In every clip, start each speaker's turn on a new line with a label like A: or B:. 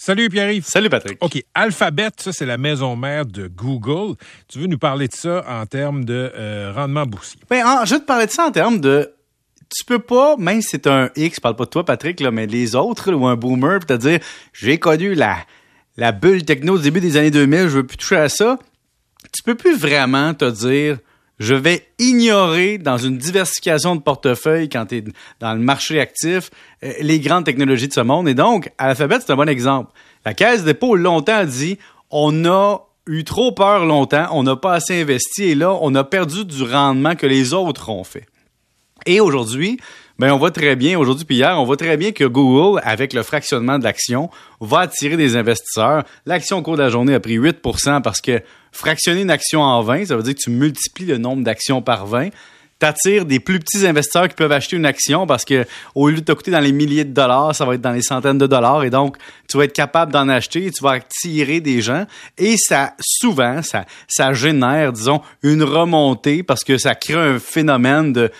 A: Salut Pierre-Yves.
B: Salut Patrick.
A: OK, Alphabet, ça c'est la maison mère de Google. Tu veux nous parler de ça en termes de euh, rendement boursier?
B: Ben, en- je vais te parler de ça en termes de tu peux pas, même si c'est un X, je parle pas de toi, Patrick, là, mais les autres, là, ou un boomer, puis te dire j'ai connu la, la bulle techno au début des années 2000, je veux plus toucher à ça. Tu peux plus vraiment te dire je vais ignorer dans une diversification de portefeuille quand tu es dans le marché actif euh, les grandes technologies de ce monde. Et donc, Alphabet, c'est un bon exemple. La Caisse des longtemps a dit on a eu trop peur longtemps, on n'a pas assez investi et là, on a perdu du rendement que les autres ont fait. Et aujourd'hui, ben on voit très bien, aujourd'hui puis hier, on voit très bien que Google, avec le fractionnement de l'action, va attirer des investisseurs. L'action au cours de la journée a pris 8% parce que fractionner une action en 20, ça veut dire que tu multiplies le nombre d'actions par 20 t'attires des plus petits investisseurs qui peuvent acheter une action parce que au lieu de te coûter dans les milliers de dollars, ça va être dans les centaines de dollars et donc tu vas être capable d'en acheter et tu vas attirer des gens et ça souvent ça ça génère disons une remontée parce que ça crée un phénomène de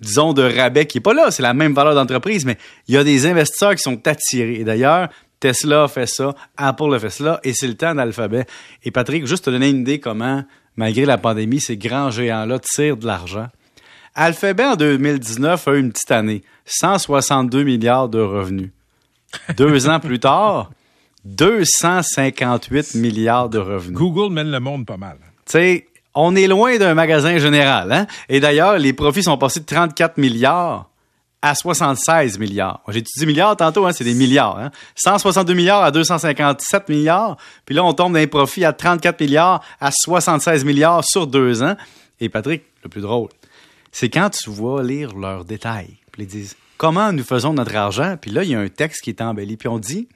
B: disons de rabais qui est pas là, c'est la même valeur d'entreprise mais il y a des investisseurs qui sont attirés et d'ailleurs Tesla a fait ça, Apple a fait cela, et c'est le temps d'Alphabet. Et Patrick, juste te donner une idée comment, malgré la pandémie, ces grands géants-là tirent de l'argent. Alphabet, en 2019, a eu une petite année. 162 milliards de revenus. Deux ans plus tard, 258 milliards de revenus.
A: Google mène le monde pas mal.
B: Tu sais, on est loin d'un magasin général. Hein? Et d'ailleurs, les profits sont passés de 34 milliards à 76 milliards. J'ai dit 10 milliards tantôt, hein, c'est des milliards. Hein? 162 milliards à 257 milliards. Puis là, on tombe dans les profits à 34 milliards à 76 milliards sur deux ans. Et Patrick, le plus drôle, c'est quand tu vois lire leurs détails. Puis ils disent comment nous faisons notre argent? Puis là, il y a un texte qui est embelli. Puis on dit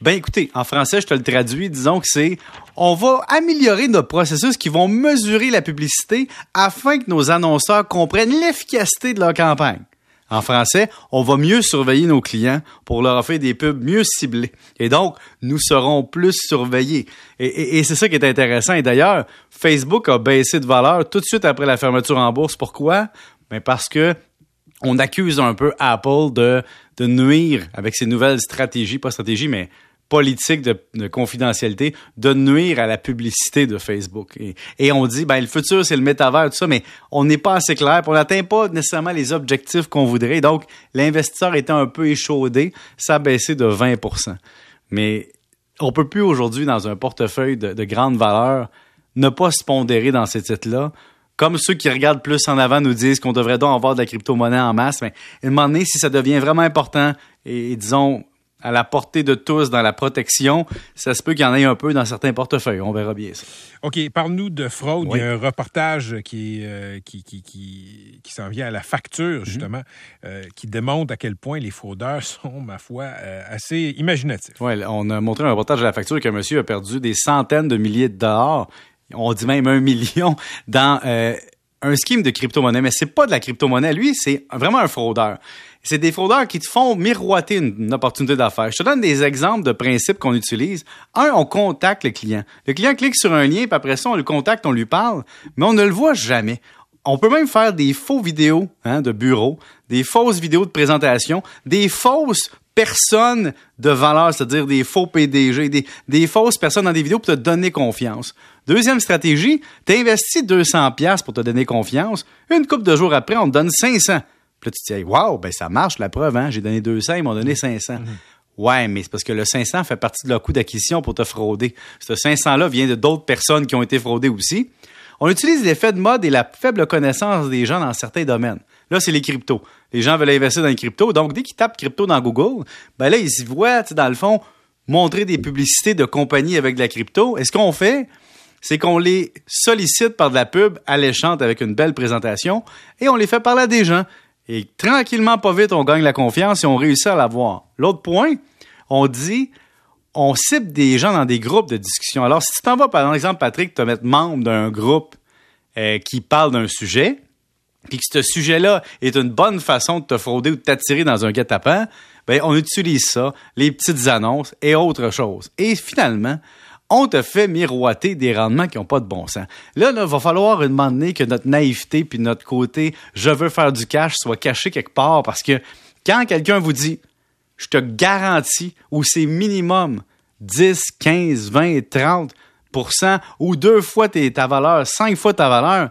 B: ben écoutez, en français, je te le traduis, disons que c'est on va améliorer nos processus qui vont mesurer la publicité afin que nos annonceurs comprennent l'efficacité de leur campagne. En français, on va mieux surveiller nos clients pour leur offrir des pubs mieux ciblées. Et donc, nous serons plus surveillés. Et, et- et c'est ça qui est intéressant. Et d'ailleurs, Facebook a baissé de valeur tout de suite après la fermeture en bourse. Pourquoi? Ben parce que on accuse un peu Apple de, de nuire avec ses nouvelles stratégies, pas stratégies, mais politiques de, de confidentialité, de nuire à la publicité de Facebook. Et, on dit, ben, le futur, c'est le métavers, tout ça, mais on n'est pas assez clair, on n'atteint pas nécessairement les objectifs qu'on voudrait. Donc, l'investisseur étant un peu échaudé, ça a baissé de 20% Mais on peut plus aujourd'hui, dans un portefeuille de, de grande valeur, ne pas se pondérer dans ces titres-là. Comme ceux qui regardent plus en avant nous disent qu'on devrait donc avoir de la crypto-monnaie en masse, mais à un moment donné, si ça devient vraiment important et, et disons à la portée de tous dans la protection, ça se peut qu'il y en ait un peu dans certains portefeuilles. On verra bien ça.
A: OK, parle-nous de fraude.
B: Oui.
A: Il y a un reportage qui, euh, qui, qui, qui, qui s'en vient à la facture, justement, euh, qui démontre à quel point les fraudeurs sont, ma foi, euh, assez imaginatifs.
B: Ouais, on a montré un reportage à la facture qu'un monsieur a perdu des centaines de milliers de dollars, on dit même un million, dans euh, un scheme de crypto-monnaie. Mais c'est pas de la crypto-monnaie. Lui, c'est vraiment un fraudeur. C'est des fraudeurs qui te font miroiter une, opportunité d'affaires. Je te donne des exemples de principes qu'on utilise. Un, on contacte le client. Le client clique sur un lien, puis après ça, on le contacte, on lui parle, mais on ne le voit jamais. On peut même faire des faux vidéos hein, de bureau, des fausses vidéos de présentation, des fausses personnes de valeur, c'est-à-dire des faux PDG, des, des fausses personnes dans des vidéos pour te donner confiance. Deuxième stratégie, tu investis 200 pièces pour te donner confiance. Une couple de jours après, on te donne 500. Puis là, tu te dis, wow, ben ça marche, la preuve, hein? J'ai donné 200, ils m'ont donné 500. Ouais, mais c'est parce que le 500 fait partie de leur coût d'acquisition pour te frauder. Ce 500-là vient de d'autres personnes qui ont été fraudées aussi. On utilise l'effet de mode et la faible connaissance des gens dans certains domaines. Là, c'est les cryptos. Les gens veulent investir dans les cryptos. Donc, dès qu'ils tapent crypto dans Google, ben là, ils y voient, dans le fond, montrer des publicités de compagnies avec de la crypto. Et ce qu'on fait, c'est qu'on les sollicite par de la pub alléchante avec une belle présentation et on les fait parler à des gens. Et tranquillement, pas vite, on gagne la confiance et on réussit à l'avoir. L'autre point, on dit, on cible des gens dans des groupes de discussion. Alors, si tu t'en vas, par exemple, Patrick, te mettre membre d'un groupe euh, qui parle d'un sujet, puis que ce sujet-là est une bonne façon de te frauder ou de t'attirer dans un guet-apens, ben, on utilise ça, les petites annonces et autre chose. Et finalement, on te fait miroiter des rendements qui n'ont pas de bon sens. Là, il va falloir un moment donné que notre naïveté puis notre côté je veux faire du cash soit caché quelque part parce que quand quelqu'un vous dit je te garantis ou c'est minimum 10, 15, 20, 30% ou deux fois ta valeur, cinq fois ta valeur,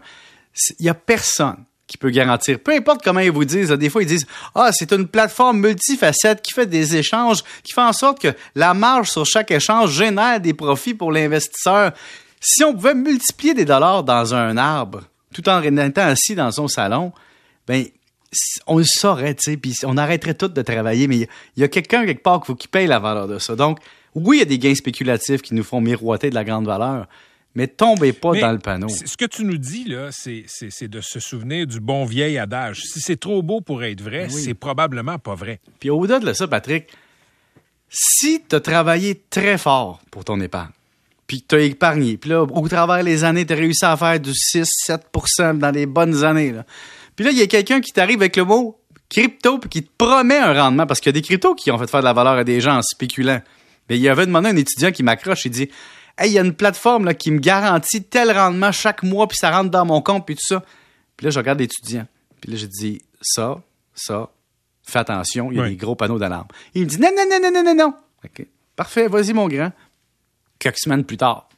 B: il n'y a personne qui peut garantir. Peu importe comment ils vous disent, des fois ils disent ah c'est une plateforme multifacette qui fait des échanges, qui fait en sorte que la marge sur chaque échange génère des profits pour l'investisseur. Si on pouvait multiplier des dollars dans un arbre tout en étant assis dans son salon, ben on le saurait, tu sais, puis on arrêterait tout de travailler, mais il y, a, quelqu'un quelque part qui paye la valeur de ça. Donc, oui, il y a des gains spéculatifs qui nous font miroiter de la grande valeur, mais tombez pas dans le panneau.
A: Ce que tu nous dis, là, c'est de se souvenir du bon vieil adage. Si c'est trop beau pour être vrai, c'est probablement pas vrai.
B: Puis au-delà de ça, Patrick, si tu as travaillé très fort pour ton épargne, puis tu as épargné, puis là, au travers des années, tu as réussi à faire du 6-7% dans les bonnes années, là. Puis là, il y a quelqu'un qui t'arrive avec le mot crypto, puis qui te promet un rendement, parce qu'il y a des cryptos qui ont fait faire de la valeur à des gens en spéculant. Mais il y avait demandé à un étudiant qui m'accroche, il dit Hey, il y a une plateforme là, qui me garantit tel rendement chaque mois, puis ça rentre dans mon compte, puis tout ça. Puis là, je regarde l'étudiant. Puis là, je dis Ça, ça, fais attention, il y a des gros panneaux d'alarme. Il me dit Non, non, non, non, non, non, non. OK. Parfait, vas-y, mon grand. Quelques semaines plus tard.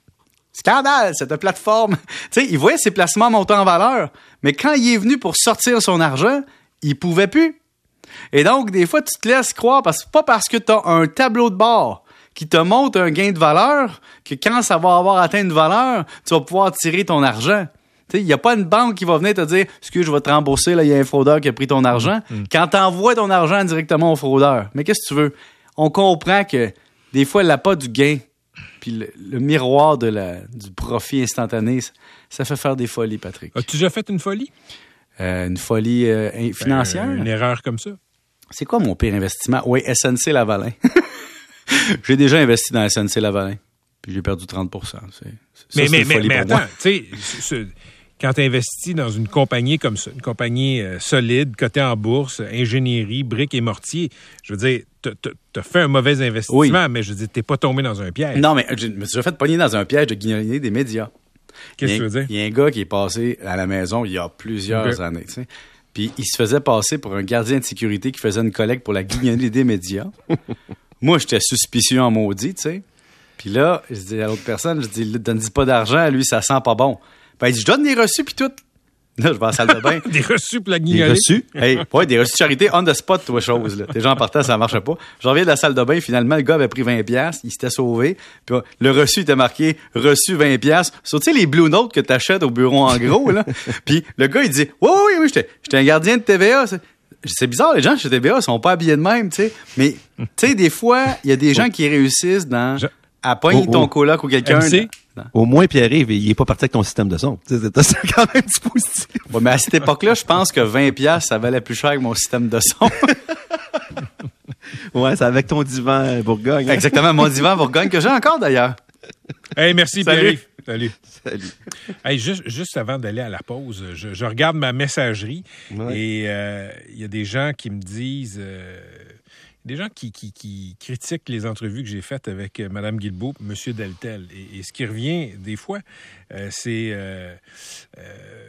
B: Scandale, cette plateforme. tu sais, il voyait ses placements monter en valeur, mais quand il est venu pour sortir son argent, il pouvait plus. Et donc, des fois, tu te laisses croire, parce que pas parce que tu as un tableau de bord qui te montre un gain de valeur, que quand ça va avoir atteint une valeur, tu vas pouvoir tirer ton argent. Il n'y a pas une banque qui va venir te dire Excuse, je vais te rembourser, il y a un fraudeur qui a pris ton argent. Mm. Quand tu envoies ton argent directement au fraudeur. Mais qu'est-ce que tu veux? On comprend que des fois, elle n'a pas du gain. Puis le, miroir de la, du profit instantané, ça, fait faire des folies, Patrick.
A: As-tu déjà fait une folie?
B: Euh, une folie euh, financière?
A: une erreur comme ça?
B: C'est quoi mon pire investissement? Oui, SNC Lavalin. j'ai déjà investi dans SNC Lavalin, puis j'ai perdu 30
A: Mais, mais, mais, mais attends, tu sais, quand tu investis dans une compagnie comme ça, une compagnie euh, solide, cotée en bourse, ingénierie, briques et mortier, je veux dire, tu as fait un mauvais investissement, mais je veux dire, t'es pas tombé dans un piège.
B: Non, mais je me suis fait pogner dans un piège de guignoliner des médias.
A: Qu'est-ce que tu veux dire?
B: Il y a un gars qui est passé à la maison il y a plusieurs années, tu sais. Puis il se faisait passer pour un gardien de sécurité qui faisait une collecte pour la guignoliner des médias. Moi, j'étais suspicieux en maudit, tu sais. Puis là, je dis à l'autre personne, je dis, donne pas d'argent, lui, ça sent pas bon. Ben, il dit, je donne des reçus, puis tout. Là, je vais à la salle de bain.
A: des reçus pour la
B: Des reçus? Hey, ouais, des reçus de charité on the spot, toi, chose, là. En partant, ça marchait pas. Je reviens de la salle de bain, finalement, le gars avait pris 20 pièces, il s'était sauvé. Puis le reçu était marqué reçu 20 pièces. Sur, tu sais, les blue notes que t'achètes au bureau en gros, là. puis le gars, il dit, oui, oui, oui, j'étais, j'étais un gardien de TVA c'est bizarre, les gens chez TVA sont pas habillés de même, tu sais. Mais, tu sais, des fois, il y a des gens qui réussissent dans, à pogner ton coloc ou quelqu'un.
C: Au moins, Pierre-Yves, il est pas parti avec ton système de son. C'est quand même dispositif.
B: mais à cette époque-là, je pense que 20$, ça valait plus cher que mon système de son.
C: ouais, c'est avec ton divan Bourgogne.
B: Hein. Exactement, mon divan Bourgogne, que j'ai encore d'ailleurs.
A: Hey, merci, Pierre-Yves. Salut. Salut. juste, juste avant d'aller à la pause, je, regarde ma messagerie et euh, il y a des gens qui me disent. Euh, des gens qui, qui, critiquent les entrevues que j'ai faites avec euh, Mme Guilbeault, M. Deltel. Et, ce qui revient des fois, c'est euh,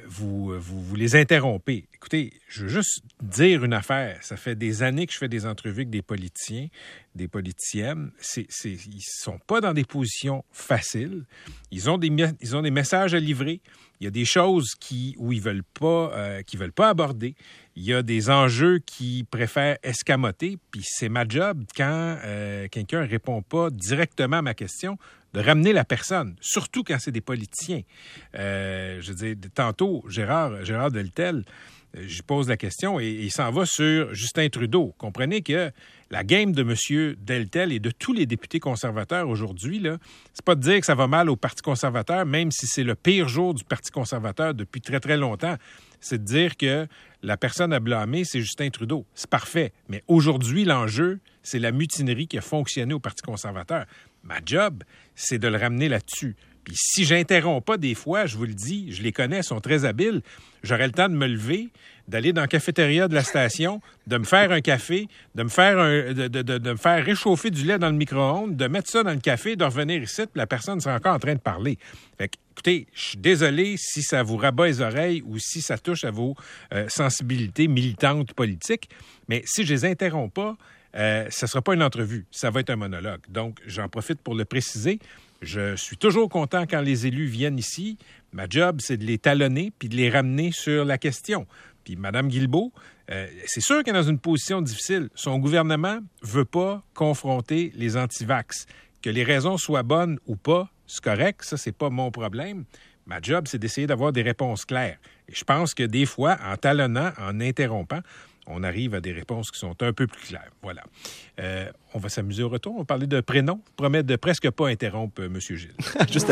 A: vous, vous, les interrompez. Écoutez, je veux juste dire une affaire. Ça fait des années que je fais des entrevues avec des politiciens, des politiciennes. C'est, c'est, ils sont pas dans des positions faciles. Ils ont des, ils ont des messages à livrer. Il y a des choses qui, où ils veulent pas, qui veulent pas aborder. Il y a des enjeux qui préfèrent escamoter, puis c'est ma job quand euh, quelqu'un ne répond pas directement à ma question de ramener la personne, surtout quand c'est des politiciens. Euh, je veux dire, tantôt, Gérard, Gérard Deltel, euh, je pose la question et, il s'en va sur Justin Trudeau. Comprenez que la game de M. Deltel et de tous les députés conservateurs aujourd'hui, là, c'est pas de dire que ça va mal au Parti conservateur, même si c'est le pire jour du Parti conservateur depuis très, très longtemps c'est de dire que la personne à blâmer, c'est Justin Trudeau. C'est parfait. Mais aujourd'hui, l'enjeu, c'est la mutinerie qui a fonctionné au Parti conservateur. Ma job, c'est de le ramener là-dessus. Puis si j'interromps pas des fois, je vous le dis, je les connais, sont très habiles, j'aurai le temps de me lever, d'aller dans la cafétéria de la station, de me faire un café, de me faire, un, de, faire réchauffer du lait dans le micro-ondes, de mettre ça dans le café, de revenir ici, puis la personne sera encore en train de parler. Fait que, écoutez, je suis désolé si ça vous rabat les oreilles ou si ça touche à vos euh, sensibilités militantes politiques, mais si je les interromps pas, euh, ça ne sera pas une entrevue, ça va être un monologue. Donc, j'en profite pour le préciser. Je suis toujours content quand les élus viennent ici. Ma job, c'est de les talonner puis de les ramener sur la question. Puis Mme Guilbeault, euh, c'est sûr qu'elle est dans une position difficile. Son gouvernement veut pas confronter les antivax. Que les raisons soient bonnes ou pas, c'est correct, ça, c'est pas mon problème. Ma job, c'est d'essayer d'avoir des réponses claires. Et je pense que des fois, en talonnant, en interrompant, on arrive à des réponses qui sont un peu plus claires. Voilà. Euh, on va s'amuser au retour. On va parler de prénoms. Je promets de presque pas interrompre euh, M. Gilles. Juste